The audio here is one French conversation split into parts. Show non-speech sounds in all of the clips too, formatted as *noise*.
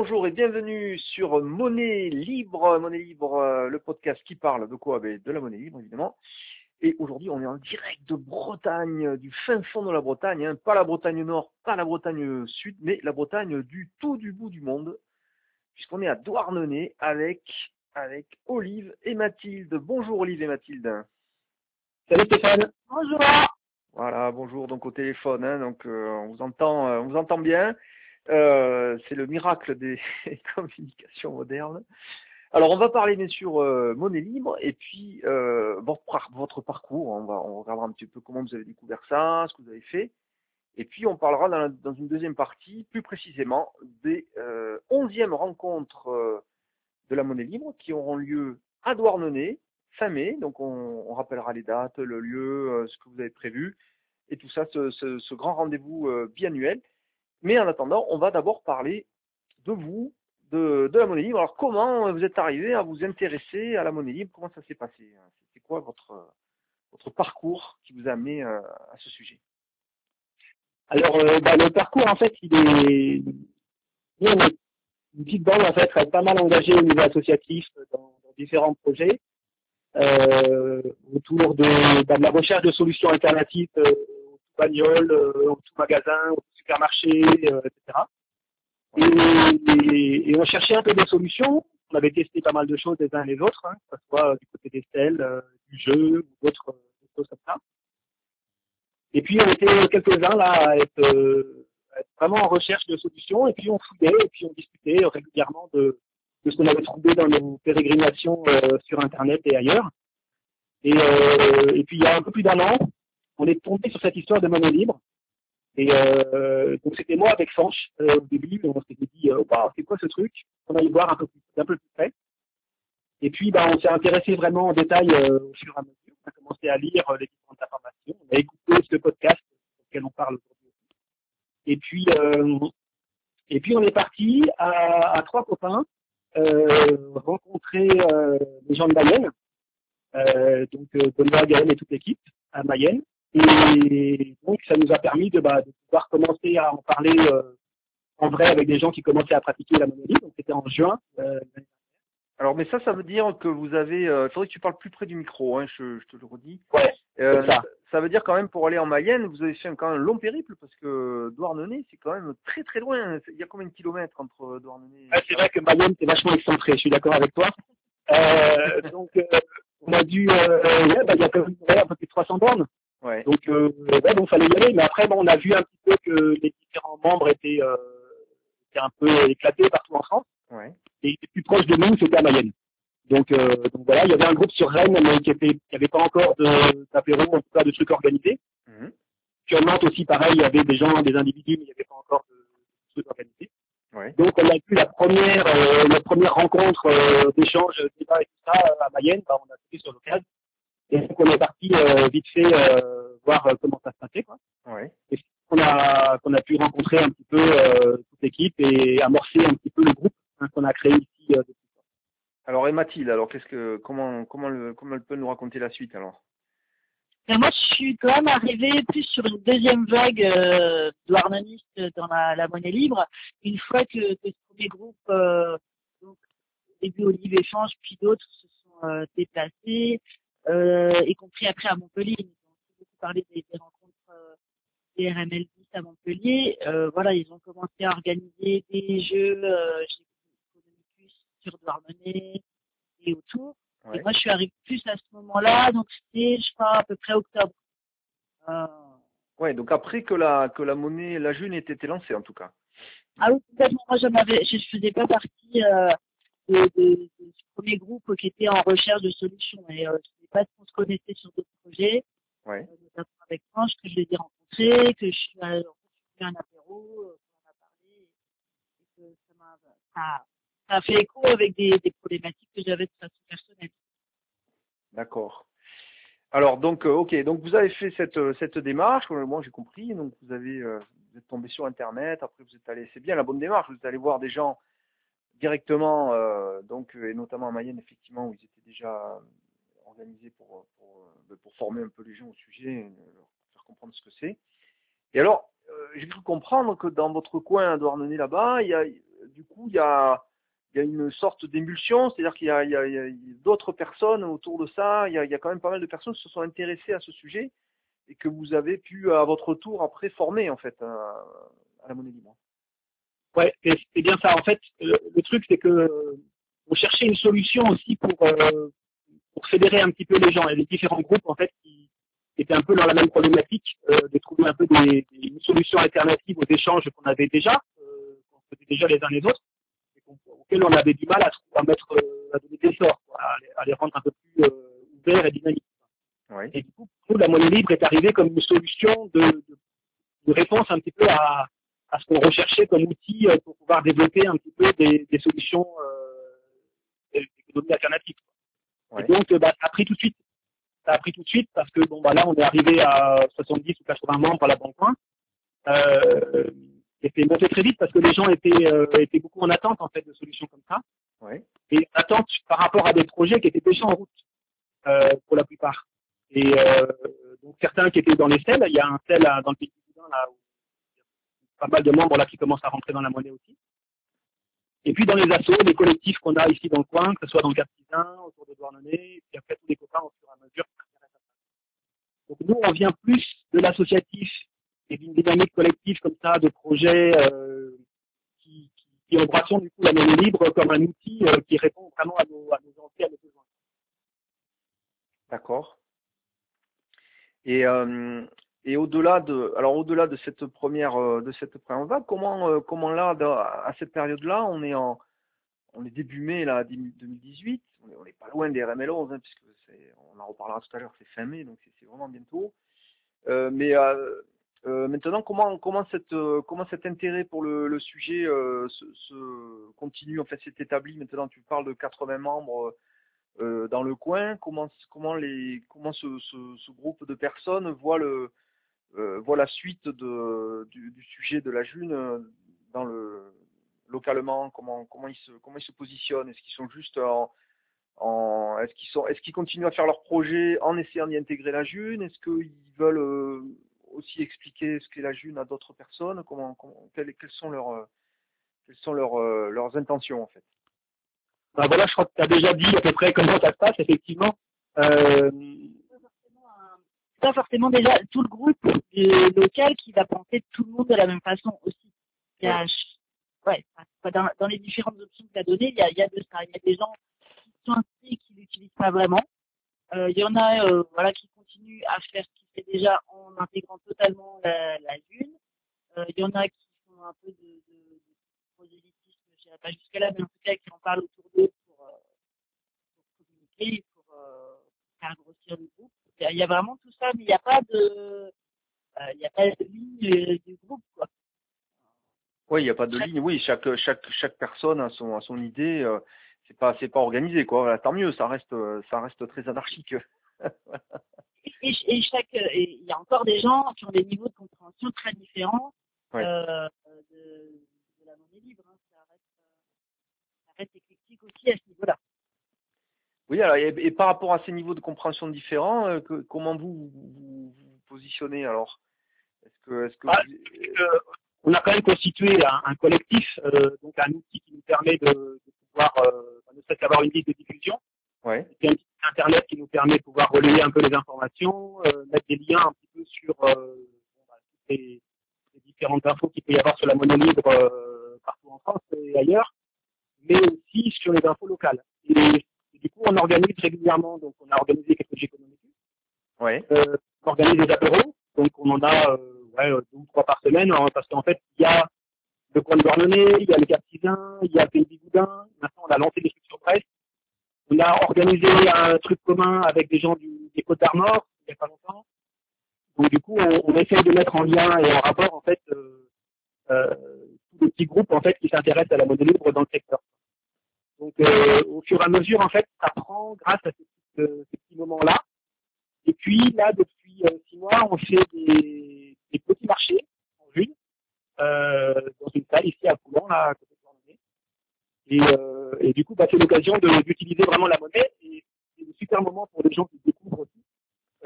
bonjour et bienvenue sur Monnaie Libre, Monnaie Libre, euh, le podcast qui parle de quoi? Ben, De la monnaie libre, évidemment. Et aujourd'hui, on est en direct de Bretagne, du fin fond de la Bretagne, hein. pas la Bretagne Nord, pas la Bretagne Sud, mais la Bretagne du tout du bout du monde, puisqu'on est à Douarnenez avec, avec Olive et Mathilde. Bonjour Olive et Mathilde. Salut Stéphane. Bonjour. Voilà, bonjour donc au téléphone, hein, donc euh, on vous entend, euh, on vous entend bien. Euh, c'est le miracle des *laughs* communications modernes. Alors on va parler bien sûr euh, monnaie libre et puis euh, votre, par- votre parcours. On va regardera un petit peu comment vous avez découvert ça, ce que vous avez fait. Et puis on parlera dans, une deuxième partie, plus précisément, des 11e rencontres de la monnaie libre qui auront lieu à Douarnenez fin mai. Donc on, rappellera les dates, le lieu, ce que vous avez prévu et tout ça, ce, ce- grand rendez-vous biannuel. Mais en attendant, on va d'abord parler de vous, de, la monnaie libre. Alors comment vous êtes arrivé à vous intéresser à la monnaie libre? Comment ça s'est passé? C'est quoi votre, parcours qui vous a amené euh, à ce sujet? Alors, euh, bah, le parcours, en fait, il est... Une petite bande, en fait, pas mal engagée au niveau associatif dans, dans différents projets euh, autour de, bah, de la recherche de solutions alternatives euh, bagnoles, euh, aux tout magasins, aux tout supermarchés, euh, etc. Et, on cherchait un peu des solutions. On avait testé pas mal de choses les uns et les autres, hein, que ce soit du côté des stèles, euh, du jeu ou d'autres choses comme ça. Et puis on était quelques-uns là à être, vraiment en recherche de solutions et puis on fouillait et puis on discutait régulièrement de, ce qu'on avait trouvé dans nos pérégrinations sur internet et ailleurs. Et puis il y a un peu plus d'un an, on est tombé sur cette histoire de monnaie libre. Et euh, donc c'était moi avec Sanche euh, au début, on s'était dit euh, c'est quoi ce truc? On allait voir un peu plus, un peu plus près. Et puis bah, on s'est intéressé vraiment en détail euh, au fur et à mesure. On a commencé à lire les différentes informations. On a écouté ce podcast auquel on parle aujourd'hui. Et puis et puis on est parti à, trois copains rencontrer les gens de Mayenne, donc Benoît, Gaël et toute l'équipe à Mayenne. Et donc ça nous a permis de, bah, de pouvoir commencer à en parler euh, en vrai avec des gens qui commençaient à pratiquer la monnaie libre. Donc c'était en juin. euh, Alors, mais ça, ça veut dire que vous avez. euh, Il faudrait que tu parles plus près du micro, hein, je, je te le redis. ouais, Euh, ça. ça veut dire quand même pour aller en Mayenne, vous avez fait un, quand même un long périple parce que Douarnenez, c'est quand même très très loin. Il y a combien de kilomètres entre Douarnenez et... Ouais, c'est vrai que Mayenne c'est vachement excentré. Je suis d'accord avec toi. Euh, donc euh, on a dû, euh, ouais, bah, il y a quand même un peu plus de 300 bornes. Ouais. Donc, euh, ouais, donc fallait y aller. Mais après, bon, on a vu un petit peu que les différents membres étaient, euh, étaient un peu éclatés partout en France. Ouais. Et les plus proches de nous, c'était à Mayenne. Donc, euh, donc voilà, il y avait un groupe sur Rennes, mais qui était, qui avait pas encore de- d'apéro, en tout cas de trucs organisés. Sur Nantes aussi, pareil, il y avait des gens, des individus, mais il n'y avait pas encore de, de trucs organisés. Ouais. Donc, on a eu la première, euh, la première rencontre euh, d'échange, débat et tout ça euh, à Mayenne. Bah, on a fait sur l'occasion. Et donc, on est parti euh, vite fait euh, voir euh, comment ça se passait. Quoi. Ouais. On a, qu'on a pu rencontrer un petit peu euh, toute l'équipe et amorcer un petit peu le groupe hein, qu'on a créé ici. euh, depuis. Alors, et Mathilde, alors qu'est-ce que comment comment le, comment elle peut nous raconter la suite alors? Mais moi, je suis quand même arrivée plus sur une deuxième vague euh, dans la, la monnaie libre, une fois que, que ce premier groupe, euh, donc, au début Olive Échange, puis d'autres se sont euh, déplacés, y compris après à Montpellier. Ils ont aussi beaucoup parlé des, des rencontres euh, des RML 10 à Montpellier. Euh, voilà, ils ont commencé à organiser des jeux euh, chez sur Douarnenez et autour. Ouais. Et moi, je suis arrivée plus à ce moment-là, donc c'était, je crois, à peu près octobre. Euh, Ouais. Donc après que la que la monnaie, la June ait été lancée en tout cas. Ah oui. Moi, je ne faisais pas partie euh, de, de, de ce premier groupe qui était en recherche de solutions. Et euh, je ne sais pas si on se connaissait sur d'autres projets, Ouais. euh, notamment avec Franche, que je les ai rencontrés, que je suis allée fait un apéro, euh, qu'on en a parlé, et que ça m'a, ça, ça a fait écho avec des, des problématiques que j'avais de façon personnelle. D'accord. Alors donc euh, ok donc vous avez fait cette euh, cette démarche euh, moi j'ai compris donc vous avez euh, vous êtes tombé sur internet après vous êtes allé c'est bien la bonne démarche vous êtes allé voir des gens directement euh, donc euh, et notamment à Mayenne effectivement où ils étaient déjà organisés pour euh, pour former un peu les gens au sujet et leur faire comprendre ce que c'est et alors euh, j'ai cru comprendre que dans votre coin à Douarnenez là-bas il y a du coup, il y a, il y a une sorte d'émulsion, c'est-à-dire qu'il y a, a, d'autres personnes autour de ça, il y, a, il y a quand même pas mal de personnes qui se sont intéressées à ce sujet et que vous avez pu, à votre tour, après former, en fait, à, à la monnaie libre. Ouais, c'est bien ça. En fait, le, le truc, c'est que on cherchait une solution aussi pour, euh, pour fédérer un petit peu les gens et les différents groupes, en fait, qui étaient un peu dans la même problématique, euh, de trouver un peu des, des, une solution alternative aux échanges qu'on avait déjà, euh, qu'on faisait déjà les uns les autres, et auxquels on avait du mal à, à mettre, euh, à donner des sorts, quoi, à, les, à, les, rendre un peu plus euh, ouverts et dynamiques. Oui. Et du coup, pour nous, la monnaie libre est arrivée comme une solution de, de, de réponse un petit peu à, à ce qu'on recherchait comme outil euh, pour pouvoir développer un petit peu des, des solutions euh, d'économie alternative. Ouais. Et donc, euh, bah, ça a pris tout de suite. Ça a pris tout de suite parce que bon, bah là, on est arrivé à 70 ou 80 membres à la Banque Euh, et c'est monté très vite parce que les gens étaient, euh, étaient beaucoup en attente en fait de solutions comme ça. Ouais. Et attente par rapport à des projets qui étaient déjà en route euh, pour la plupart. Et euh, donc certains qui étaient dans les selles, il y a un sel dans le pays là où pas mal de membres là qui commencent à rentrer dans la monnaie aussi. Et puis dans les assos, les collectifs qu'on a ici dans le coin, que ce soit dans le autour de Douarnenez, et puis après tous les copains au fur et à mesure. Donc nous, on vient plus de l'associatif et d'une dynamique collective comme ça, de projets euh, qui, qui, du coup la monnaie libre comme un outil euh, qui répond vraiment à nos, à envies, à nos besoins. D'accord. Et, euh, et au-delà de, alors au-delà de cette première, euh, de cette première vague, comment, euh, comment là, à cette période-là, on est en, on est début mai là, 2018, on n'est pas loin des RML 11, hein, puisque on en reparlera tout à l'heure, c'est fin mai, donc c'est, vraiment bientôt. Euh, mais euh, euh, maintenant, comment, comment, cette, comment cet intérêt pour le, le sujet se, se, continue, en fait, s'est établi? Maintenant, tu parles de 80 membres dans le coin. Comment, comment, les, comment ce, ce, ce groupe de personnes voit le, voit la suite de, du, du, sujet de la June dans le localement comment comment ils se comment ils se positionnent. Est-ce qu'ils sont juste en, en est-ce qu'ils sont est-ce qu'ils continuent à faire leur projet en essayant d'y intégrer la June? Est-ce qu'ils veulent euh, aussi expliquer ce qu'est la June à d'autres personnes? Comment, comment quelles, quelles, sont leurs euh, quelles sont leurs euh, leurs intentions en fait? Ben voilà je crois que tu as déjà dit à peu près comment ça se passe effectivement. Euh, pas forcément déjà tout le groupe local qui va penser tout le monde de la même façon aussi. Il y a, ouais, dans, dans les différentes options que tu as données, il y a, il y a de ça. Il y a des gens qui sont inscrits qui l'utilisent pas vraiment. Euh, il y en a euh, voilà, qui continuent à faire ce qu'ils fait déjà en intégrant totalement la, la lune. Euh, il y en a qui font un peu de, de, de prosélytisme, je dirais pas jusqu'à là, mais en tout cas qui en parlent autour d'eux pour, pour communiquer, pour faire grossir le groupe. Il y a vraiment tout il n'y a pas de, il n'y a pas de ligne du groupe, quoi. Oui, il n'y a pas de ligne. Oui, chaque chaque chaque personne a son a son idée. Euh, c'est pas c'est pas organisé quoi. Voilà, tant mieux. Ça reste ça reste très anarchique. *laughs* et, et, chaque il y a encore des gens qui ont des niveaux de compréhension très différents ouais. euh, de, de, la monnaie libre. Hein. Ça reste ça reste éclectique aussi à ce niveau-là. Oui, alors et, et, par rapport à ces niveaux de compréhension différents, euh, que, comment vous, vous vous positionnez alors? Est-ce que est-ce que ah, vous... euh, on a quand même constitué un, un collectif, euh, donc un outil qui nous permet de, de pouvoir euh, ne serait qu'avoir une liste de diffusion. Ouais. Et un site internet qui nous permet de pouvoir relayer un peu les informations, euh, mettre des liens un petit peu sur euh, bah, les, les, différentes infos qu'il peut y avoir sur la monnaie libre euh, partout en France et ailleurs, mais aussi sur les infos locales. Et du coup, on organise régulièrement, donc on a organisé quelques économiques. Ouais. Euh, on organise des apéros, donc on en a euh, ouais, deux ou trois par semaine, hein, parce qu'en fait, il y a le coin de Douarnenez, il y a le Captivin, il y a Pays Bigoudin. Maintenant, on a lancé des trucs sur Brest. On a organisé un truc commun avec des gens du, des Côtes d'Armor, il n'y a pas longtemps. Donc, du coup, on, on essaye de mettre en lien et en rapport, en fait, euh, euh, tous les petits groupes, en fait, qui s'intéressent à la monnaie libre dans le secteur. Euh, au fur et à mesure, en fait, ça prend grâce à ces, petits, moments-là. Et puis, là, depuis six mois, on fait des, petits marchés en ville, euh, dans une salle ici à Coulon, là, côté. Et, euh, du coup, bah, c'est l'occasion d'utiliser vraiment la monnaie et c'est un super moment pour les gens qui découvrent aussi,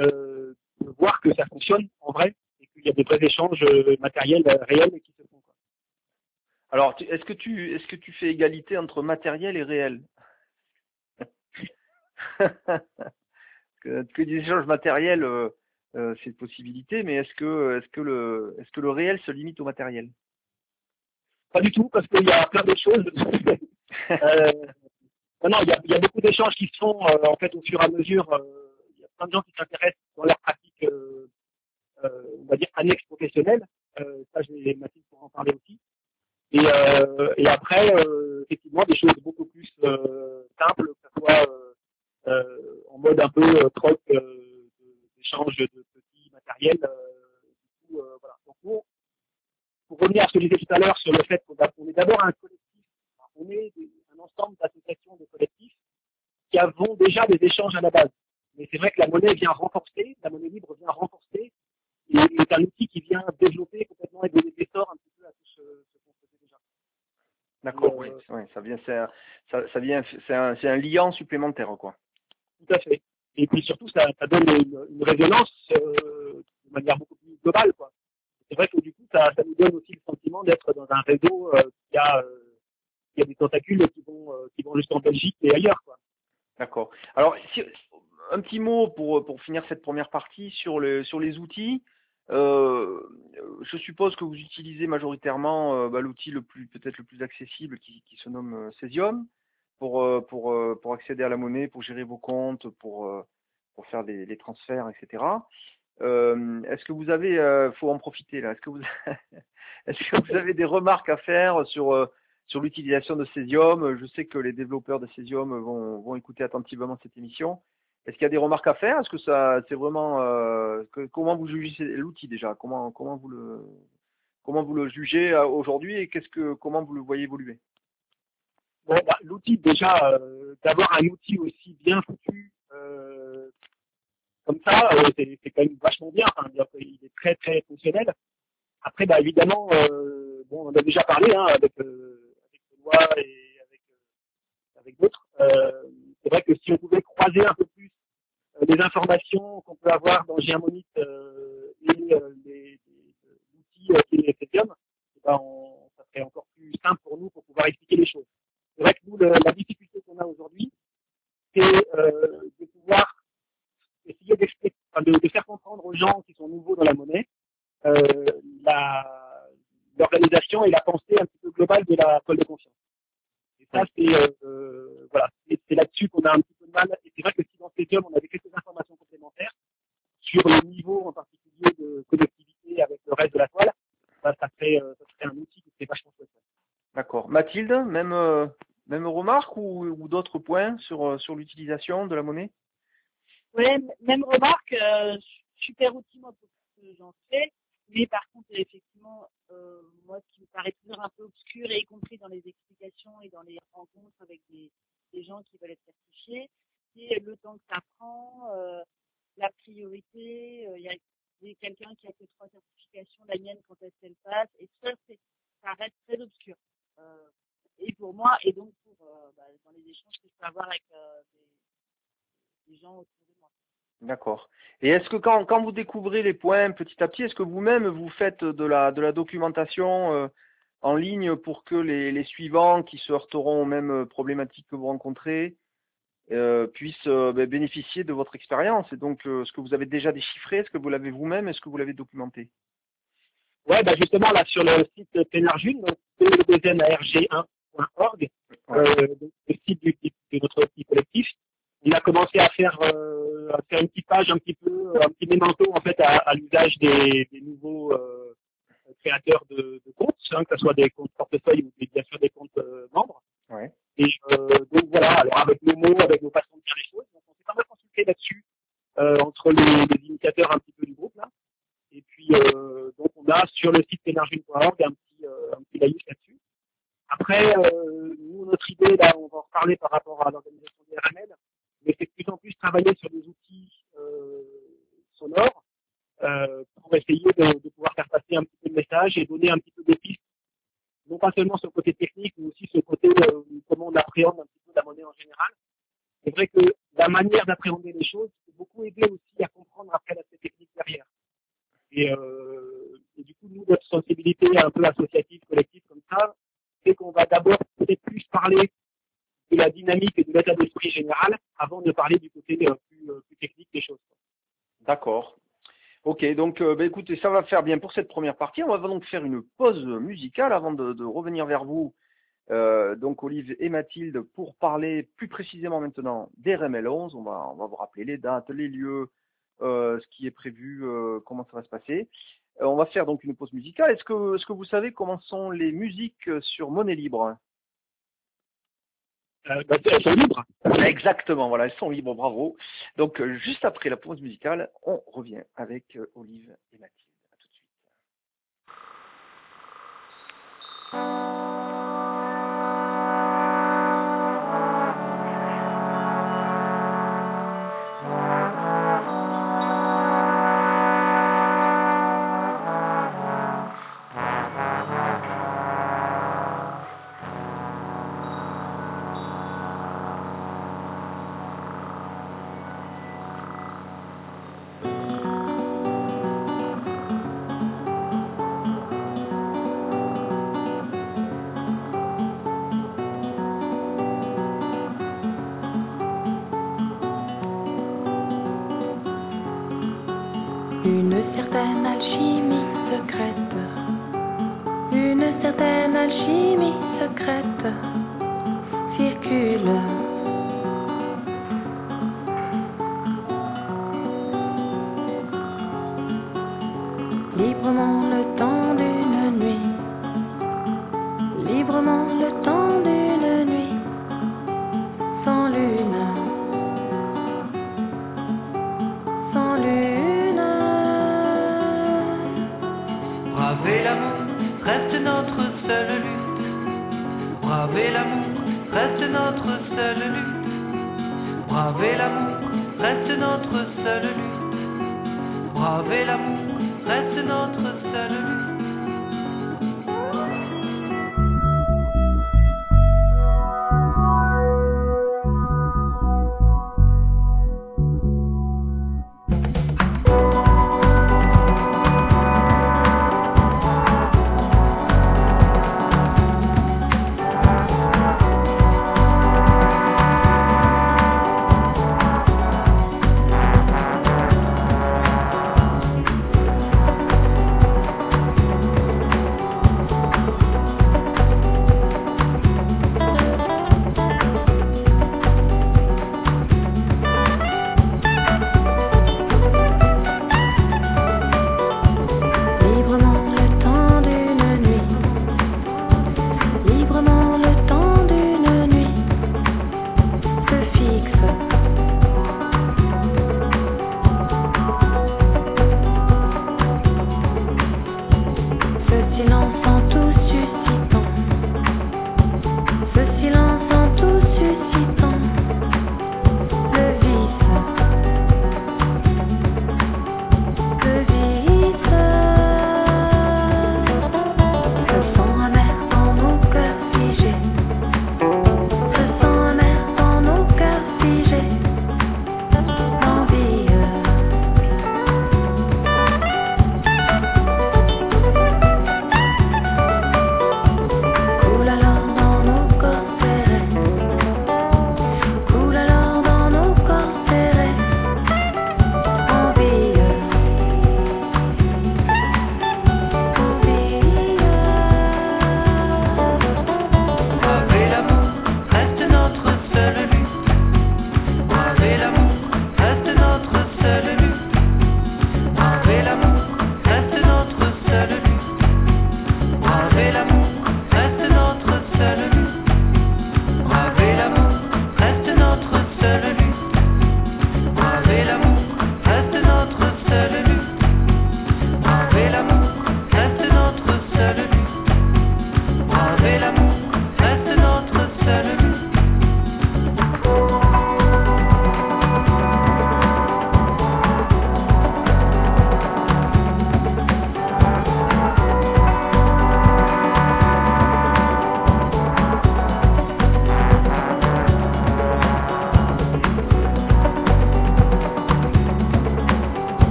euh, de voir que ça fonctionne en vrai et qu'il y a des vrais échanges matériels réels qui se font. Quoi. Alors, est-ce que tu est-ce que tu fais égalité entre matériel et réel *laughs* que, que des échanges matériels, euh, euh, c'est une possibilité, mais est-ce que est-ce que le est-ce que le réel se limite au matériel? Pas du tout, parce qu'il y a plein d'autres choses. *laughs* euh, non, il y a, il y a beaucoup d'échanges qui se font en fait au fur et à mesure. il y a plein de gens qui s'intéressent dans leur pratique, on va dire annexe professionnelle. Ça, Mathilde pour en parler aussi. Et, euh, et après, euh, effectivement, des choses beaucoup plus euh, simples, que ce soit euh, en mode un peu troc d'échange de petits matériels. Voilà. Nous, pour revenir à ce que je disais tout à l'heure sur le fait qu'on est d'abord un collectif, on est un ensemble d'associations de collectifs qui avons déjà des échanges à la base. Mais c'est vrai que la monnaie vient renforcer, la monnaie libre vient renforcer, et est un outil qui vient développer complètement et donner des sorts un petit peu à tout ce, ce qu'on faisait déjà. D'accord, Euh, oui, oui, ça vient, c'est un- ça, ça vient, c'est un, c'est un liant supplémentaire, quoi. Tout à fait. Et puis surtout, ça, ça donne une, une résonance euh, de manière beaucoup plus globale. quoi. C'est vrai que du coup, ça, ça nous donne aussi le sentiment d'être dans un réseau euh, qui, a, euh, qui a des tentacules qui vont, euh, qui vont jusqu'en Belgique et ailleurs. Quoi. D'accord. Alors, si- un petit mot pour, pour finir cette première partie sur, le, sur les outils. Euh, je suppose que vous utilisez majoritairement euh, bah, l'outil le plus peut-être le plus accessible qui, se nomme euh, Cesium pour, euh, pour, pour accéder à la monnaie, pour gérer vos comptes, pour, pour faire les transferts, etc. Est-ce que vous avez, faut en profiter là, *laughs* est-ce que vous, avez des remarques à faire sur sur l'utilisation de Cesium? Je sais que les développeurs de Cesium vont, vont écouter attentivement cette émission. Est-ce qu'il y a des remarques à faire? Est-ce que ça, c'est vraiment, que- comment vous jugez l'outil déjà? Comment comment vous le comment vous le jugez euh, aujourd'hui et comment vous le voyez évoluer? Bon, bah, l'outil déjà, euh, d'avoir un outil aussi bien euh, comme ça, euh, c'est c'est quand même vachement bien. Enfin, dire qu'il est très très fonctionnel. Après, bah évidemment, euh, bon, on en a déjà parlé hein, avec euh, avec Benoît et avec euh, avec d'autres. Euh, c'est vrai que si on pouvait croiser un peu plus les informations qu'on peut avoir dans Geamonit euh, et euh, les, les- l'outil euh, qui est Ethereum, eh ben, on- ça serait encore plus simple pour nous pour pouvoir expliquer les choses. C'est vrai que nous, le- la difficulté qu'on a aujourd'hui, c'est euh, de pouvoir essayer d'expliquer, enfin, de, de faire comprendre aux gens qui sont nouveaux dans la monnaie euh, la- l'organisation et la pensée un petit peu globale de la pôle de confiance. Et ça, c'est euh, euh, voilà, c'est c'est là-dessus qu'on a un petit peu de mal. Et c'est vrai que si dans Stadium, on avait quelques informations complémentaires sur le niveau en particulier de connectivité avec le reste de la toile, bah, ça, serait, euh, ça serait un outil qui serait vachement chouette. D'accord. Même euh, même remarque ou, d'autres points sur euh, sur l'utilisation de la monnaie? Ouais, m- même remarque, euh, super outil moi pour ce que j'en fais, mais par contre effectivement, euh, moi ce qui me paraît toujours un peu obscur, et y compris dans les explications et dans les rencontres avec des, des gens qui veulent être certifiés, c'est le temps que ça prend, euh, la priorité, euh, il y a il y a quelqu'un qui a que trois certifications, la mienne quand est-ce qu'elle passe, et ça, c'est, ça reste très obscur. Euh, et pour moi, et donc pour euh, bah, dans les échanges que je peux avoir avec euh, des, des gens autour de moi. D'accord. Et est-ce que quand, quand vous découvrez les points petit à petit, est-ce que vous-même vous faites de la, de la documentation euh, en ligne pour que les, les suivants qui se heurteront aux mêmes problématiques que vous rencontrez euh, puissent euh, ben, bénéficier de votre expérience Et donc, euh, est-ce que vous avez déjà déchiffré Est-ce que vous l'avez vous-même Est-ce que vous l'avez documenté? Ouais, bah justement là sur le site p2nrg1.org, euh, donc, le site du, de notre petit collectif, on a commencé à faire euh, à faire une petite page un petit peu, un petit mémento en fait à, à l'usage des, des nouveaux euh, créateurs de, de comptes, hein, que ce soit des comptes portefeuille ou des- bien sûr des comptes euh, membres. Ouais. Et euh, donc voilà, alors avec nos mots, avec nos façons de faire les choses, donc on s'est pas mal consulté là-dessus euh, entre les, les initiateurs un petit peu du groupe là. Et puis euh, donc on a sur le site pénargine.org un petit euh, un petit laïus là-dessus. Après, euh, nous notre idée là, on va en reparler par rapport à l'organisation des RML, mais c'est de plus en plus travailler sur des outils euh, sonores euh, pour essayer de, pouvoir faire passer un petit peu de message et donner un petit peu des pistes, non pas seulement sur le côté technique, mais aussi sur le côté euh, comment on appréhende un petit peu la monnaie en général. C'est vrai que la manière d'appréhender les choses peut beaucoup aider aussi à comprendre après l'aspect technique derrière. Et, euh, du coup, nous, notre sensibilité un peu associative, collective comme ça, c'est qu'on va d'abord plus parler de la dynamique et de l'état d'esprit général avant de parler du côté euh, plus, euh, plus technique des choses. D'accord. Ok, donc euh, bah, écoutez, ça va faire bien pour cette première partie. On va donc faire une pause musicale avant de, revenir vers vous, donc Olive et Mathilde, pour parler plus précisément maintenant des RML 11. On va, on va vous rappeler les dates, les lieux, ce qui est prévu, comment ça va se passer. On va faire donc une pause musicale. Est-ce que, est-ce que vous savez comment sont les musiques sur Monnaie Libre? Euh, bah, elles sont libres. Exactement, voilà, elles sont libres, bravo. Donc, euh, juste après la pause musicale, on revient avec euh, Olive et Mathilde. Tout de suite. Librement le temps d'une nuit, librement le temps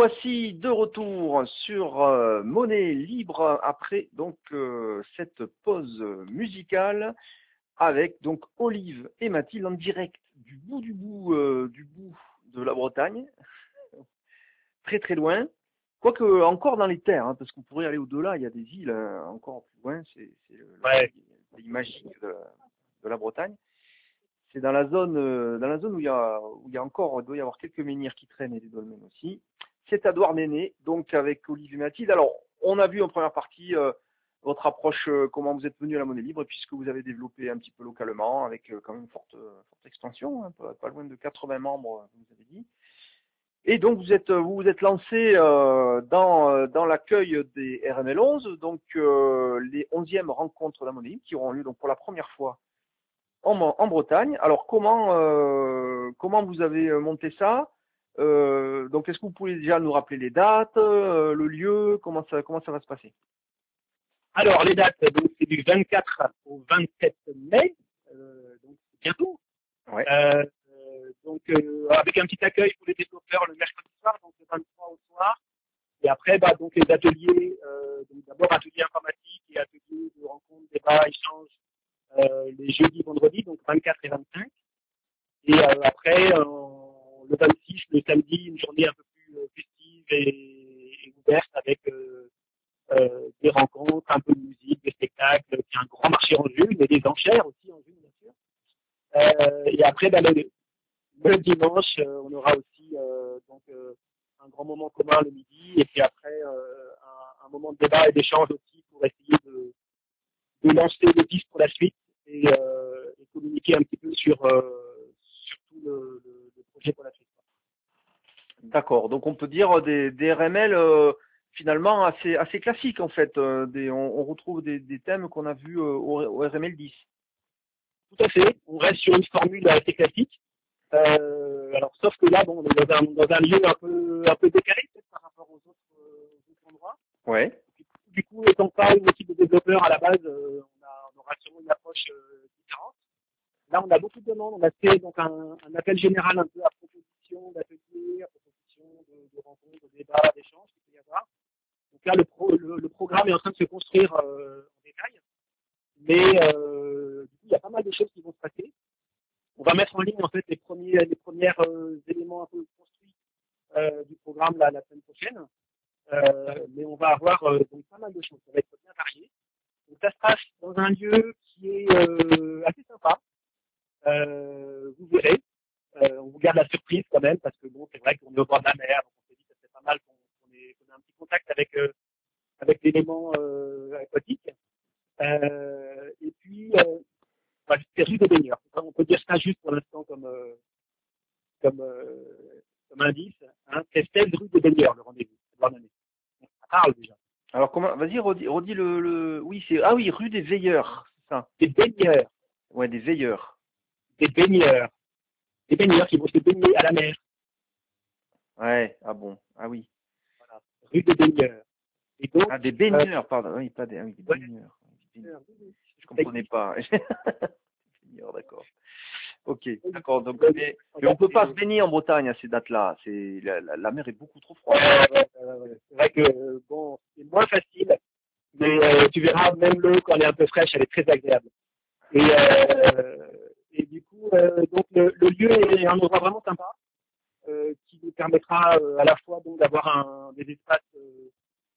voici de retour sur euh, Monnaie Libre après donc euh, cette pause musicale avec donc Olive et Mathilde en direct du bout du bout euh, du bout de la Bretagne, *laughs* très très loin. Quoique encore dans les terres, hein, parce qu'on pourrait aller au-delà, il y a des îles euh, encore plus loin, c'est Ouais. le pays magique de, la- de la Bretagne. C'est dans la zone euh, dans la zone où il y a où il y a encore il doit y avoir quelques menhirs qui traînent et des dolmens aussi. C'est à Douarnenez, donc avec Olivier Mathilde. Alors, on a vu en première partie euh, votre approche, euh, comment vous êtes venu à la monnaie libre, puisque vous avez développé un petit peu localement, avec euh, quand même une forte, forte expansion, hein, pas, loin de 80 membres, vous avez dit. Et donc vous êtes vous vous êtes lancé dans dans l'accueil des RML 11, donc les 11e rencontres de la monnaie libre qui auront lieu donc pour la première fois en, en Bretagne. Alors comment comment vous avez monté ça? Euh, Donc est-ce que vous pouvez déjà nous rappeler les dates, euh, le lieu, comment ça comment ça va se passer? Alors, les dates, donc c'est du 24 au 27 mai, euh, donc c'est bientôt. Ouais. Euh, euh, donc, euh, avec un petit accueil pour les développeurs le mercredi soir, donc le 23 au soir. Et après, bah, donc les ateliers, euh, donc d'abord atelier informatique et atelier de rencontres, débats, échanges, euh, les jeudis, vendredis, donc 24 et 25. Et euh, après, euh, le 26, le samedi, une journée un peu plus euh, festive et, ouverte avec euh, euh, des rencontres, un peu de musique, des spectacles, puis un grand marché en Jules, mais des enchères aussi en Jules, bien sûr. Et après, bah, le, dimanche, on aura aussi donc un grand moment commun le midi, et puis après un, moment de débat et d'échange aussi pour essayer de, de lancer des pistes pour la suite et, communiquer un petit peu sur, sur tout le projet pour la suite. D'accord. Donc on peut dire des, des RML euh, finalement assez assez classiques en fait. euh, des, on, on retrouve des, des thèmes qu'on a vus euh, au, au RML 10. Tout à fait. On reste sur une formule assez classique. Euh, alors, sauf que là, bon, on est dans un, dans un lieu un peu, un peu décalé peut-être par rapport aux autres, euh, aux autres endroits. Ouais. Du coup, étant pas une équipe de développeurs à la base, euh, on, a, on aura sûrement une approche euh. Là, on a beaucoup de demandes. On a fait donc un, appel général un peu à proposition d'ateliers, à proposition de, rencontres, de débats, d'échanges qu'il peut y avoir. Donc là, le, pro, le, le programme est en train de se construire euh, en détail. Mais euh, du coup, il y a pas mal de choses qui vont se passer. On va mettre en ligne en fait les premiers, les premières euh, éléments un peu construits du programme la, semaine prochaine. Mais on va avoir pas mal de choses. Ça va être bien varié. Donc ça se passe dans un lieu qui est assez sympa. Euh, vous verrez. Euh, on vous garde la surprise quand même parce que bon, c'est vrai qu'on est au bord de la mer, donc on s'est dit que c'est pas mal qu'on ait, qu'on ait un petit contact avec euh, avec l'élément euh, aquatique. Euh, et puis, euh, bah, c'est rue des baigneurs. On peut dire ça juste pour l'instant comme euh, comme euh, comme indice. Hein. C'est 16 rue des baigneurs le rendez-vous. Ça parle déjà. Alors comment Vas-y, redis, redis le, le. Oui, c'est ah oui, rue des Veilleurs, c'est ça. Des baigneurs, Ouais, des Veilleurs. Des baigneurs, des baigneurs qui vont se baigner à la mer. Ouais. Ah bon. Ah oui. Voilà. Rue des baigneurs. Et donc, Ah des baigneurs, pardon. Oui, pas des. Ah oui, des Ouais. baigneurs. Je comprenais pas. *laughs* Baigneurs, d'accord. Ok, d'accord. Donc, mais, mais on peut pas se baigner en Bretagne à ces dates-là. C'est la, la, la mer est beaucoup trop froide. Ouais, ouais. C'est vrai que euh, bon, c'est moins facile, mais euh, tu verras même l'eau quand elle est un peu fraîche, elle est très agréable. Et, euh, et du coup, euh, donc le, lieu est un endroit vraiment sympa, euh, qui nous permettra euh, à la fois donc d'avoir des espaces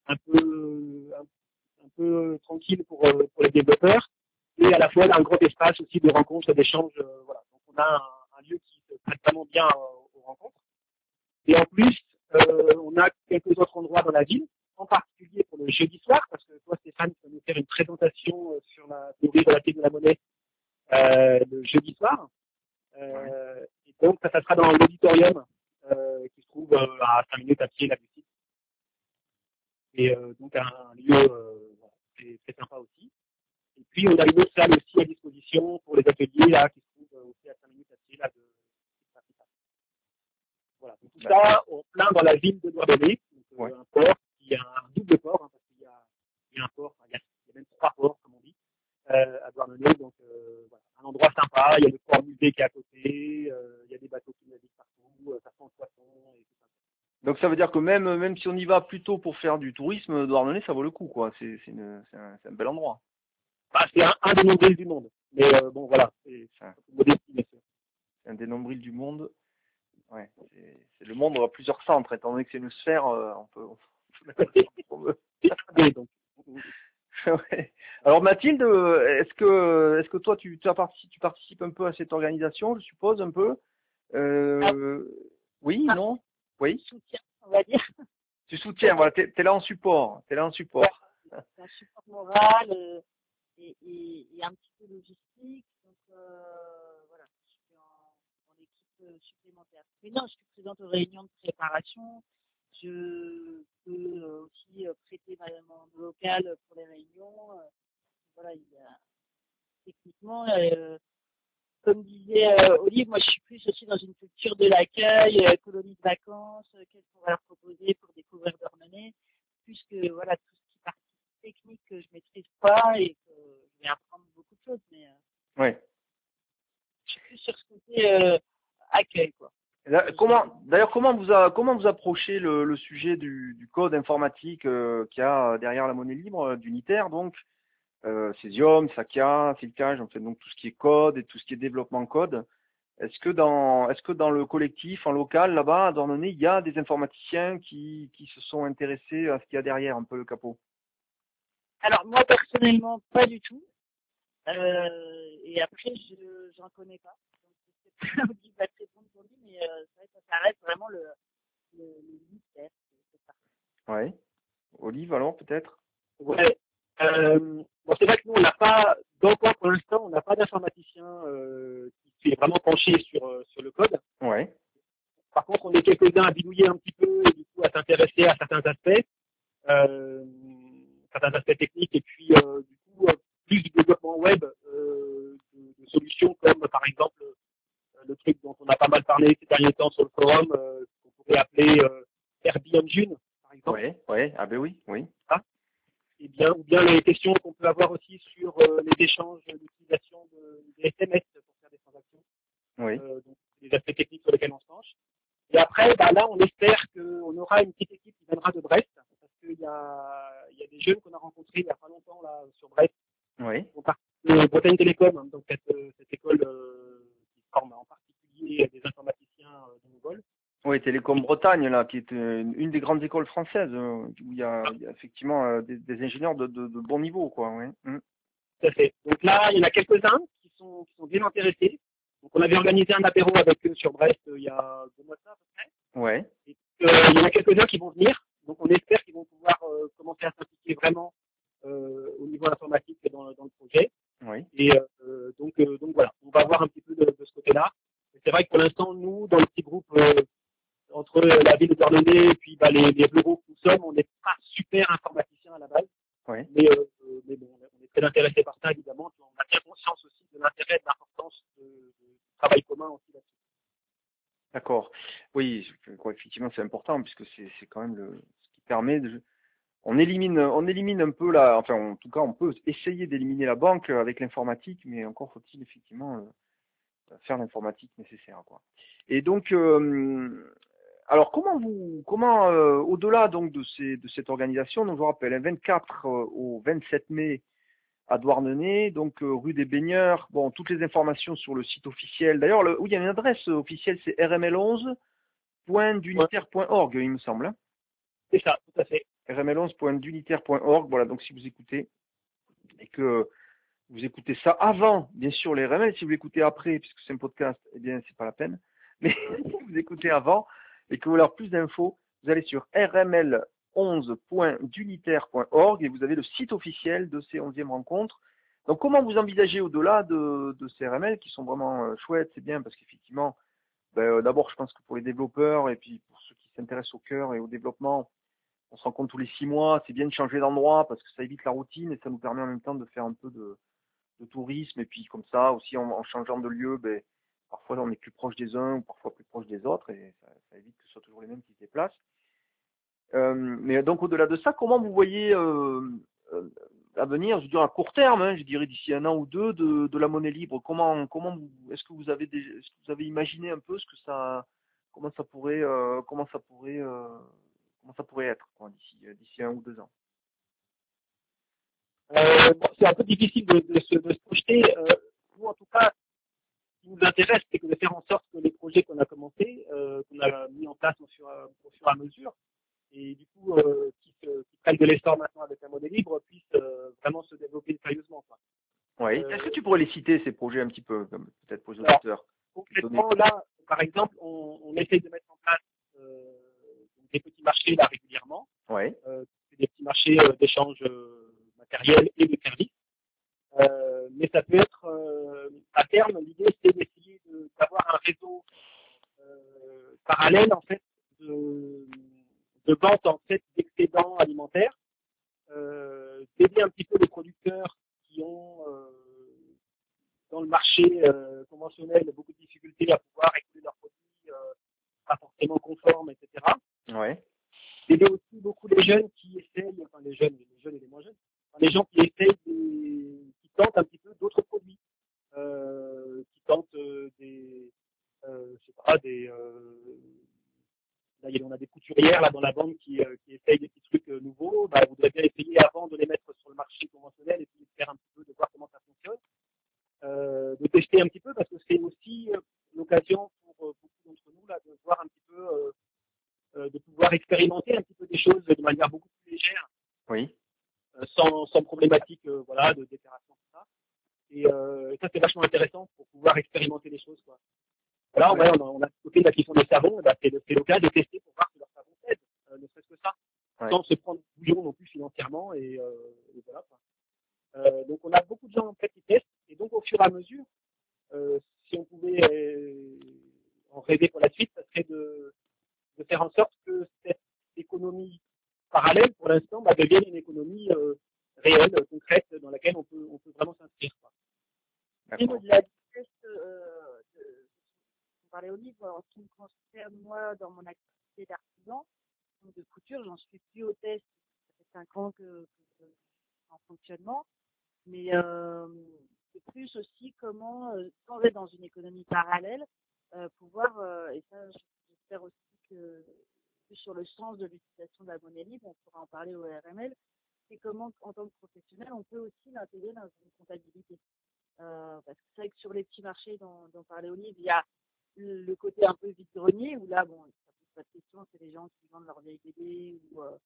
un peu un, peu tranquilles pour les développeurs, et à la fois un gros espace aussi de rencontres, d'échanges. euh, voilà, donc on a un, lieu qui se prête vraiment bien aux rencontres. Et en plus, on a quelques autres endroits dans la ville, en particulier pour le jeudi soir, parce que toi, Stéphane, tu vas nous faire une présentation sur la théorie relative de la monnaie le jeudi soir. Euh, Et donc, ça, ça sera dans l'auditorium euh, qui se trouve euh, à 5 minutes à pied là du site. Et euh, donc, un lieu euh, très, sympa aussi. Et puis, on a une autre salle aussi à disposition pour les ateliers là, qui se trouve euh, aussi à 5 minutes à pied là de. Voilà. Donc, tout ça, en plein dans la ville de euh, Ouais. un port qui a un double port, hein, parce qu'il y a, il y a un port, enfin, il y a, il y a même trois ports, euh, à Douarnenez. Donc, euh, voilà, un endroit sympa. Il y a le port musée qui est à côté. euh, il y a des bateaux qui naviguent partout. Euh, ça sent le poisson et tout ça. Donc ça veut dire que même, même si on y va plutôt pour faire du tourisme, Douarnenez, ça vaut le coup, quoi. C'est un, un bel endroit. Bah, c'est un, un des nombrils du monde. Mais euh, bon, voilà, c'est c'est un un des nombrils du monde. Ouais, c'est le monde à plusieurs centres, étant donné que c'est une sphère, euh, on peut, on peut. *laughs* *laughs* Ouais. Alors Mathilde, euh, est-ce que est-ce que toi tu, tu, as participé, tu participes un peu à cette organisation, je suppose un peu? Euh, Oui, Ah. non? Oui? Soutien, on va dire. Tu soutiens, voilà, t'es es là en support, t'es là en support. C'est un support moral euh, et, et, et un petit peu logistique. Donc euh, voilà, je suis en, en équipe euh, supplémentaire. Mais non, je suis présente aux réunions de préparation. Je peux aussi prêter ma mon local pour les réunions. Voilà, il y a techniquement, euh, comme disait euh, Olive, moi je suis plus aussi dans une culture de l'accueil, euh, colonie de vacances, qu'est-ce qu'on va leur proposer pour découvrir Dornenay, plus que voilà tout ce qui est partie technique que je maîtrise pas et que je vais apprendre beaucoup de choses, mais euh, Ouais. je suis plus sur ce côté euh, accueil quoi. Là, Comment, d'ailleurs, comment vous a, comment vous approchez le, le sujet du, du code informatique euh, qu'il y a derrière la monnaie libre, d'unitaire, donc euh, Cesium, Sakia, Silcage, en fait, donc tout ce qui est code et tout ce qui est développement code. Est-ce que dans, est-ce que dans le collectif, en local, là-bas, à Dornenay, il y a des informaticiens qui, qui se sont intéressés à ce qu'il y a derrière, un peu le capot? Alors moi personnellement pas du tout. Euh, et après je j'en connais pas. Donc je sais pas il va te répondre pour lui, mais euh, vrai que ça reste vraiment le le, le mystère. ça. Ouais. Olive, alors, peut-être? Ouais. Euh, bon, c'est vrai que nous, on n'a pas, d'emploi pour l'instant, on n'a pas d'informaticien euh, qui s'est vraiment penché sur, euh, sur le code. Ouais. Par contre, on est quelques-uns à bidouiller un petit peu et du coup à s'intéresser à certains aspects, euh, certains aspects techniques et puis euh, du coup plus du développement web euh, de, solutions comme par exemple le truc dont on a pas mal parlé ces derniers temps sur le forum, euh, qu'on pourrait appeler euh, Airbnb Engine, par exemple. Ouais, ouais. Ah ben oui, oui. Et bien, ou bien les questions qu'on peut avoir aussi sur euh, les échanges, l'utilisation de, des SMS pour faire des transactions, Oui. euh, donc les aspects techniques sur lesquels on se penche. Et après, bah, là, on espère qu'on aura une petite équipe qui viendra de Brest, parce qu'il y a, il y a des jeunes qu'on a rencontrés il n'y a pas longtemps là sur Brest, Oui. de Bretagne Télécom, hein, donc cette, euh, cette école euh, qui forme en particulier des Mongol. Oui, Télécom Bretagne, là, qui est euh, une des grandes écoles françaises, euh, où il y a, il y a effectivement euh, des, des ingénieurs de, de, de bon niveau, quoi. Ouais. Mm. Tout à fait. Donc là, il y en a quelques-uns qui sont, qui sont bien intéressés. Donc on avait organisé un apéro avec eux sur Brest euh, il y a deux mois de ça à peu près. Ouais. Euh, il y en a quelques-uns qui vont venir. Donc on espère qu'ils vont pouvoir euh, commencer à s'impliquer vraiment euh, au niveau informatique et dans, dans le projet. Oui. Et euh, donc, euh, donc voilà, on va voir un petit peu de, de ce côté-là. Et C'est vrai que pour l'instant, nous, dans le petit groupe euh, entre la ville de Dornenay et puis bah, les, les bureaux que nous sommes, on n'est pas super informaticiens à la base. Ouais. Mais, euh, mais bon, on est très intéressé par ça, évidemment. On a bien conscience aussi de l'intérêt et de l'importance du travail commun aussi là-dessus. D'accord. Oui, effectivement c'est important puisque c'est c'est quand même le ce qui permet de on élimine on élimine un peu la enfin en tout cas on peut essayer d'éliminer la banque avec l'informatique mais encore faut-il effectivement euh, faire l'informatique nécessaire quoi. Et donc euh, alors comment vous comment euh, au-delà donc de ces de cette organisation donc je vous rappelle hein, 24 euh, au 27 mai à Douarnenez, donc euh, rue des Baigneurs. Bon, toutes les informations sur le site officiel. D'ailleurs, le- oui, il y a une adresse officielle, c'est rml11.dunitaire.org, il me semble. hein. C'est ça, tout à fait. rml11.dunitaire.org. Voilà, donc si vous écoutez et que vous écoutez ça avant, bien sûr, les RML, si vous l'écoutez après, puisque c'est un podcast, eh bien, c'est pas la peine. Mais *laughs* si vous écoutez avant et que vous voulez avoir plus d'infos, vous allez sur rml11.dunitaire.org et vous avez le site officiel de ces 11e rencontres. Donc, comment vous envisagez au-delà de, ces RML qui sont vraiment euh, chouettes, c'est bien parce qu'effectivement, ben, euh, d'abord, je pense que pour les développeurs et puis pour ceux qui s'intéressent au cœur et au développement, on se rencontre tous les six mois, c'est bien de changer d'endroit parce que ça évite la routine et ça nous permet en même temps de faire un peu de, de tourisme et puis comme ça aussi en, en changeant de lieu, ben, parfois on est plus proche des uns ou parfois plus proche des autres et ça, évite que ce soit toujours les mêmes qui se déplacent. Euh, mais donc au-delà de ça, comment vous voyez euh, euh, l'avenir, je veux dire à court terme, hein, je dirais d'ici un an ou deux, de, la monnaie libre? Comment, comment est-ce que vous avez avez imaginé un peu ce que ça, comment ça pourrait, comment ça pourrait, comment ça pourrait être d'ici, d'ici un ou deux ans? c'est un peu difficile de, se, projeter. en tout cas, qui nous intéresse, c'est de faire en sorte que les projets qu'on a commencés, qu'on a mis en place au fur, au fur et à mesure, et du coup euh, qui, se, qui, prennent de l'essor maintenant avec un modèle libre puissent euh, vraiment se développer sérieusement. Quoi. Oui. Est-ce que tu pourrais les citer ces projets un petit peu, peut-être pour les auditeurs Concrètement, là, par exemple, on, on essaye de mettre en place euh, des petits marchés là régulièrement. Oui. Euh, des petits marchés euh, d'échange matériel et de services. Euh, mais ça peut être à terme l'idée c'est d'essayer d'avoir un réseau parallèle en fait de, de vente en fait d'excédents alimentaires, euh, d'aider un petit peu les producteurs qui ont euh, dans le marché euh, conventionnel beaucoup de difficultés à pouvoir écouler leurs produits euh, pas forcément conformes, etc. Ouais. D'aider aussi beaucoup les jeunes qui essayent, enfin les jeunes, les jeunes et les moins jeunes, enfin, les gens qui essayent, des, qui tentent un petit peu d'autres produits, euh, qui tentent euh, des, euh, je sais pas, des Là, on a des couturières là dans la bande qui, euh, qui essayent des petits trucs euh, nouveaux. Bah, vous devez bien essayer avant de les mettre sur le marché conventionnel et puis de faire un petit peu, de voir comment ça fonctionne, euh, de tester un petit peu parce que c'est aussi euh, l'occasion pour euh, beaucoup d'entre nous là de voir un petit peu, de pouvoir expérimenter un petit peu des choses de manière beaucoup plus légère. Oui. sans, sans problématique, voilà, de déclaration tout ça. Et, et ça c'est vachement intéressant pour pouvoir expérimenter les choses quoi. Voilà, ouais. on, a, on a côté là qui font des savons, bah, c'est l'occasion de tester pour voir si leur savon aide, euh, ne serait-ce que ça, ouais. sans se prendre bouillon non plus financièrement et, euh, et voilà. Quoi. Euh, donc on a beaucoup de gens en fait qui testent et donc au fur et à mesure, euh, si on pouvait euh, en rêver pour la suite, ça serait de, de faire en sorte que cette économie parallèle pour l'instant bah, devienne une économie euh, réelle, concrète, dans laquelle on peut, on peut vraiment s'inscrire. Au-delà du test, euh, de, parler au livre, en ce qui me concerne, moi, dans mon activité d'artisan, de couture, j'en suis plus au test. Ça fait cinq ans que, que, que en fonctionnement. Mais euh, c'est plus aussi comment, euh, sans être dans une économie parallèle, pouvoir, euh, et ça, j'espère aussi que sur le sens de l'utilisation de la monnaie libre, on pourra en parler au RML, c'est comment, en tant que professionnel, on peut aussi l'intégrer dans une comptabilité. Euh, parce que c'est vrai que sur les petits marchés dont, dont parlait Olive, il y a le côté un peu vide-grenier où là, bon, ça pose pas de question, c'est les gens qui vendent leurs vieilles BD ou euh,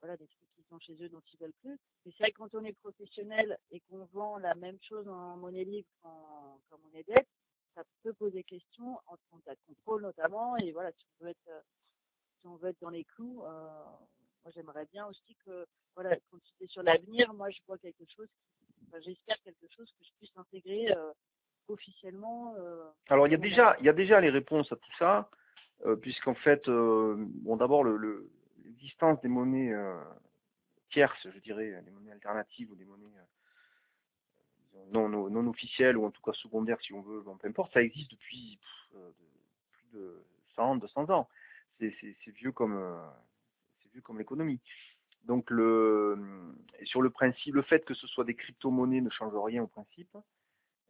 voilà des trucs qui sont chez eux dont ils veulent plus. Mais c'est vrai que quand on est professionnel et qu'on vend la même chose en monnaie libre qu'en qu monnaie dette, ça peut poser question en termes de contrôle notamment. Et voilà, si on veut être, si on veut être dans les clous, euh, moi j'aimerais bien aussi que, voilà, quand tu es sur l'avenir, moi je vois quelque chose, enfin, j'espère quelque chose que je puisse intégrer. Euh, officiellement euh, Alors il y a déjà il y a déjà les réponses à tout ça, euh, puisqu'en fait euh, bon d'abord le l'existence des monnaies euh, tierces, je dirais, des monnaies alternatives ou des monnaies euh, non, non, ou en tout cas secondaires si on veut, bon, peu importe, ça existe depuis de, plus de 100, 200 ans. C'est vieux comme vieux comme l'économie. Donc le et sur le principe, le fait que ce soit des crypto-monnaies ne change rien au principe.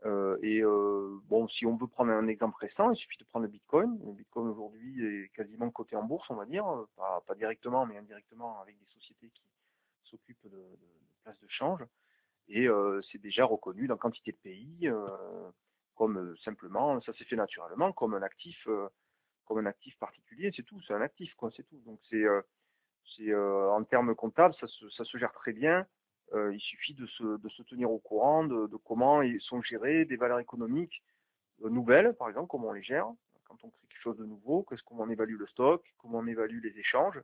Euh, et euh, bon, si on veut prendre un exemple récent, il suffit de prendre le Bitcoin. Le Bitcoin aujourd'hui est quasiment coté en bourse, on va dire, pas, directement, mais indirectement avec des sociétés qui s'occupent de places de change. Et c'est déjà reconnu dans quantité de pays comme simplement, ça s'est fait naturellement, comme un actif, comme un actif particulier. C'est tout, c'est un actif, quoi, c'est tout. Donc c'est, c'est en termes comptables, ça se, ça se gère très bien. Euh, il suffit de se, de se, tenir au courant de, de, comment sont gérées des valeurs économiques nouvelles, par exemple, comment on les gère, quand on crée quelque chose de nouveau, qu'est-ce comment on évalue le stock, comment on évalue les échanges.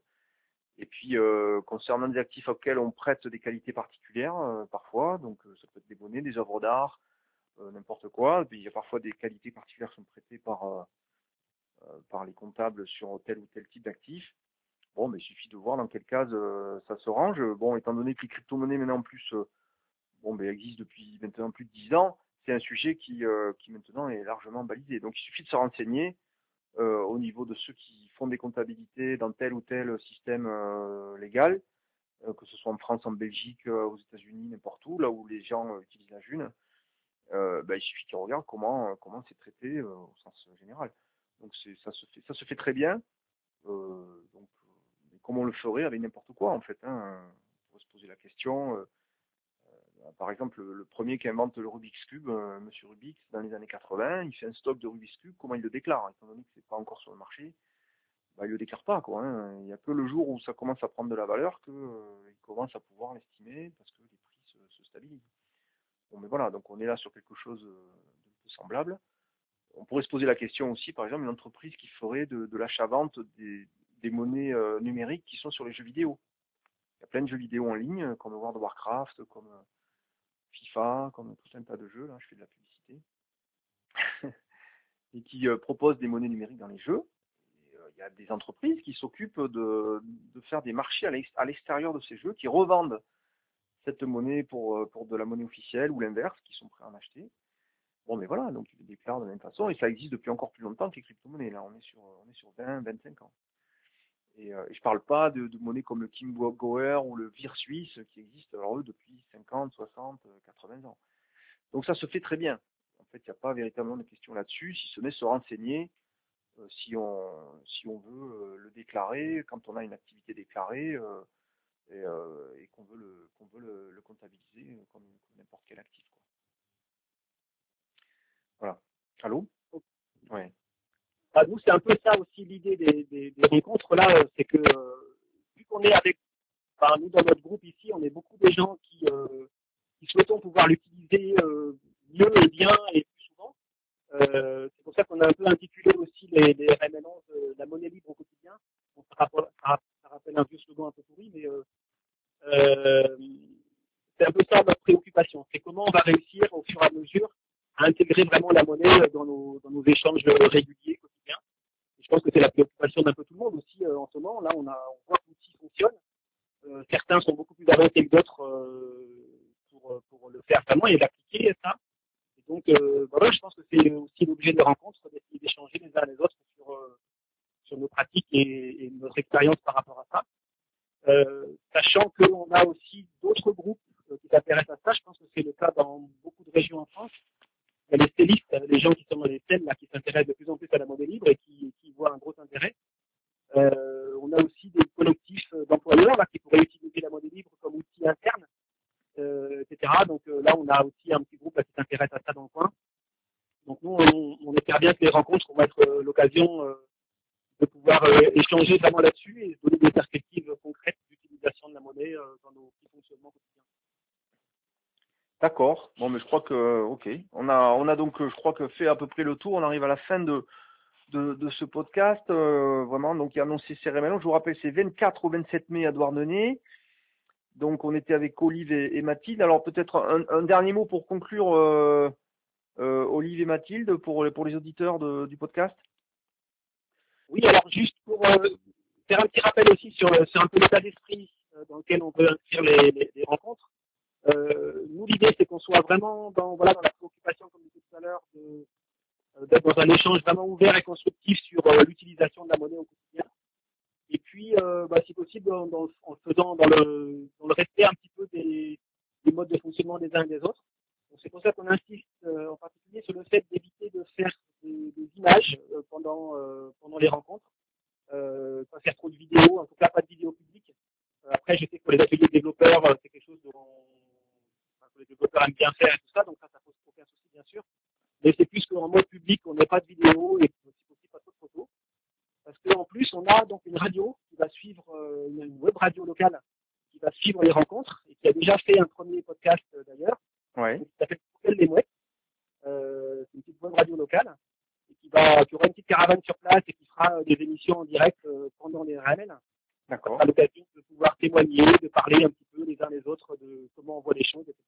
Et puis, euh, concernant des actifs auxquels on prête des qualités particulières, euh, parfois, donc euh, ça peut être des monnaies, des œuvres d'art, n'importe quoi. Et puis, il y a parfois des qualités particulières qui sont prêtées par, par les comptables sur tel ou tel type d'actifs. Bon, mais il suffit de voir dans quelle case euh, ça se range. Bon, étant donné que les crypto-monnaies maintenant en plus, euh, bon, ben, existent depuis maintenant plus de 10 ans, c'est un sujet qui, euh, qui maintenant est largement balisé. Donc il suffit de se renseigner au niveau de ceux qui font des comptabilités dans tel ou tel système légal, que ce soit en France, en Belgique, aux États-Unis, n'importe où, là où les gens utilisent la june. Ben, il suffit qu'ils regardent comment comment c'est traité au sens général. Donc ça se fait ça se fait très bien. Euh, donc euh, comme on le ferait avec n'importe quoi en fait. Hein. On pourrait se poser la question. Euh, euh, par exemple, le, premier qui invente le Rubik's Cube, euh, Monsieur Rubik, dans les années 80, il fait un stock de Rubik's Cube, comment il le déclare Étant donné que c'est pas encore sur le marché, bah, il le déclare pas. Hein. Il n'y a que le jour où ça commence à prendre de la valeur qu'il commence à pouvoir l'estimer parce que les prix se, se stabilisent. Bon, mais voilà, donc on est là sur quelque chose euh, de semblable. On pourrait se poser la question aussi, par exemple, une entreprise qui ferait de, l'achat-vente des, monnaies euh, numériques qui sont sur les jeux vidéo. Il y a plein de jeux vidéo en ligne, euh, comme World of Warcraft, comme euh, FIFA, comme tout un tas de jeux, là, je fais de la publicité, et qui euh, proposent des monnaies numériques dans les jeux. Euh, Il y a des entreprises qui s'occupent de, faire des marchés à l'ex- à l'extérieur de ces jeux, qui revendent cette monnaie pour, euh, pour de la monnaie officielle ou l'inverse, qui sont prêts à en acheter. Bon, mais voilà, donc ils le déclarent de la même façon, et ça existe depuis encore plus longtemps que les crypto-monnaies. Là, on est sur, on est sur 20, 25 ans. Et, euh, et je parle pas de, de monnaies comme le Kim Goer ou le Vir Suisse qui existent, alors eux, depuis 50, 60, euh, 80 ans. Donc ça se fait très bien. En fait, il n'y a pas véritablement de question là-dessus, si ce n'est se renseigner euh, si on si on veut euh, le déclarer, quand on a une activité déclarée euh, et, et qu'on veut le qu'on veut le, le comptabiliser comme, comme n'importe quel actif. Quoi. Voilà. Allô? Ouais. Bah, nous, c'est un peu ça aussi l'idée des, des, des rencontres là, euh, c'est que euh, vu qu'on est avec, enfin, nous dans notre groupe ici, on est beaucoup de gens qui, euh, qui souhaitons pouvoir l'utiliser mieux et bien et plus souvent. C'est pour ça qu'on a un peu intitulé aussi les, les RML11 euh, la monnaie libre au quotidien. Ça, rappelle, un vieux slogan un peu pourri, mais euh, c'est un peu ça notre préoccupation. C'est comment on va réussir au fur et à mesure à intégrer vraiment la monnaie dans nos, dans nos échanges réguliers je pense que c'est la préoccupation d'un peu tout le monde aussi euh, en ce moment. Là, on, a, on voit que l'outil fonctionne. Euh, certains sont beaucoup plus avancés que d'autres euh, pour, pour le faire vraiment et l'appliquer ça. Donc, voilà, je pense que c'est aussi l'objet des rencontres, d'essayer d'échanger les uns les autres sur, sur nos pratiques et, et notre expérience par rapport à ça. Euh, sachant qu'on a aussi d'autres groupes qui s'intéressent à ça, je pense que c'est le cas dans beaucoup de régions en France. Il y a les stylistes, les gens qui sont dans les scènes là, qui s'intéressent de plus en plus à la monnaie libre et qui un gros intérêt. Euh, on a aussi des collectifs d'employeurs là, qui pourraient utiliser la monnaie libre comme outil interne, euh, etc. Donc euh, là, on a aussi un petit groupe qui s'intéresse à ça dans le coin. Donc nous, on, espère bien que les rencontres vont être euh, l'occasion euh, de pouvoir euh, échanger vraiment là-dessus et donner des perspectives concrètes d'utilisation de la monnaie euh, dans nos petits fonctionnements quotidiens. D'accord. Bon, mais je crois que, ok. On a, on a donc, euh, je crois que fait à peu près le tour. On arrive à la fin de, de, ce podcast. euh, vraiment, donc il a annoncé CRML. Je vous rappelle, c'est 24 au 27 mai à Douarnenez. Donc on était avec Olive et, Mathilde. Alors peut-être un, dernier mot pour conclure, euh, euh, Olive et Mathilde, pour, pour les auditeurs du podcast. Oui, alors juste pour faire un petit rappel aussi sur, sur un peu l'état d'esprit dans lequel on veut inscrire les, rencontres. Nous, l'idée, c'est qu'on soit vraiment dans, voilà, dans la préoccupation, comme je disais tout à l'heure, de- dans un échange vraiment ouvert et constructif sur euh, l'utilisation de la monnaie au quotidien. Et puis, euh, bah, si possible, en faisant dans le, dans le respect un petit peu des, des modes de fonctionnement des uns et des autres. C'est pour ça qu'on insiste euh, en particulier sur le fait d'éviter de faire des, des images euh, pendant, euh, pendant les rencontres, euh, pas faire trop de vidéos, en tout cas pas de vidéos publiques. Euh, après, je sais que pour les ateliers de développeurs, euh, c'est quelque chose dont que les développeurs aiment bien faire et tout ça, donc ça, ça pose aucun souci, bien sûr. Mais c'est plus qu'en mode public, on n'ait pas de vidéo et si possible pas trop de photos. Parce qu'en plus, on a donc une radio qui va suivre, euh, une une web radio locale qui va suivre les rencontres et qui a déjà fait un premier podcast euh, d'ailleurs, Ouais. qui s'appelle des Mouettes. Euh, c'est une petite web radio locale et qui va, qui aura une petite caravane sur place et qui fera des émissions en direct pendant les RML D'accord. à l'occasion de pouvoir témoigner, de parler un petit peu les uns les autres de comment on voit les choses, etc.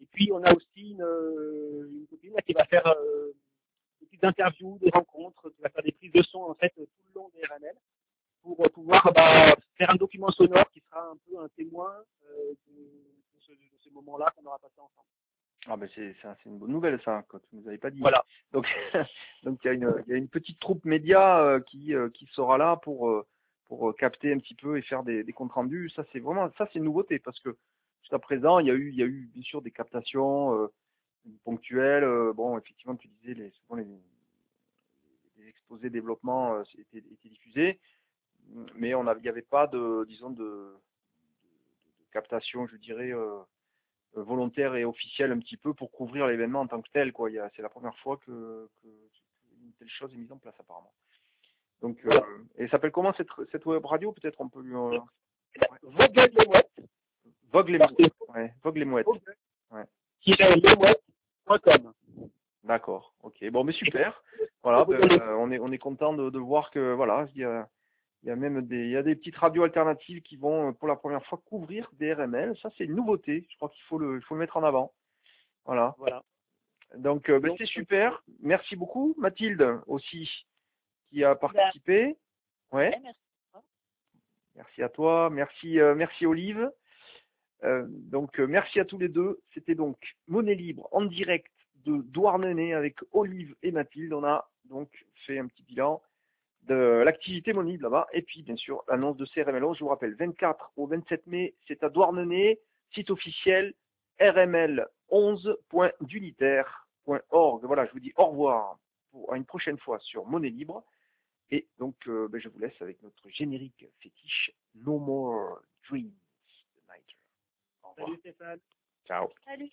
Et puis on a aussi une, euh, une copine là, qui va faire euh, des petites interviews, des rencontres, qui va faire des prises de son en fait tout le long des RML pour euh, pouvoir bah, faire un document sonore qui sera un peu un témoin euh, de, de ce, de ce moment-là qu'on aura passé ensemble. Ah ben c'est une bonne nouvelle ça, quand tu nous avais pas dit. Voilà. Donc *laughs* donc il y a une il y a une petite troupe média euh, qui euh, qui sera là pour euh, pour capter un petit peu et faire des, des comptes rendus. Ça c'est vraiment ça c'est une nouveauté parce que jusqu'à présent il y a eu il y a eu bien sûr des captations euh, ponctuelles. euh, bon effectivement tu disais les souvent les, exposés développement euh, étaient, étaient diffusés, mais on il n'y avait pas de, disons, de, de- de captation, je dirais, volontaire et officielle un petit peu pour couvrir l'événement en tant que tel. Quoi. C'est la première fois que, que une telle chose est mise en place apparemment. Donc, euh, et s'appelle comment cette, cette web radio? Peut-être on peut lui... Euh, Vogue les mouettes. Ouais, Vogue les mouettes. Ouais. lesmouettes.com. D'accord. Ok. Bon, mais super. Voilà. ben, euh, on est on est content de, de voir que voilà, il y a il y a même des il y a des petites radios alternatives qui vont euh, pour la première fois couvrir des RML. Ça c'est une nouveauté. Je crois qu'il faut le il faut le mettre en avant. Voilà. Voilà. Donc euh, ben, c'est super. Merci beaucoup Mathilde aussi qui a participé. Ouais. Ouais, merci. Merci à toi. Merci euh, merci Olive. Euh, donc euh, merci à tous les deux. C'était donc Monnaie libre en direct de Douarnenez avec Olive et Mathilde. On a donc fait un petit bilan de l'activité Monnaie libre là-bas. Et puis bien sûr l'annonce de CRML11. Je vous rappelle 24 au 27 mai, c'est à Douarnenez, site officiel rml11.dunitaire.org. Voilà, je vous dis au revoir pour une prochaine fois sur Monnaie libre. Et donc euh, ben, je vous laisse avec notre générique fétiche No More Dreams Salut Stéphane. Ciao. Salut.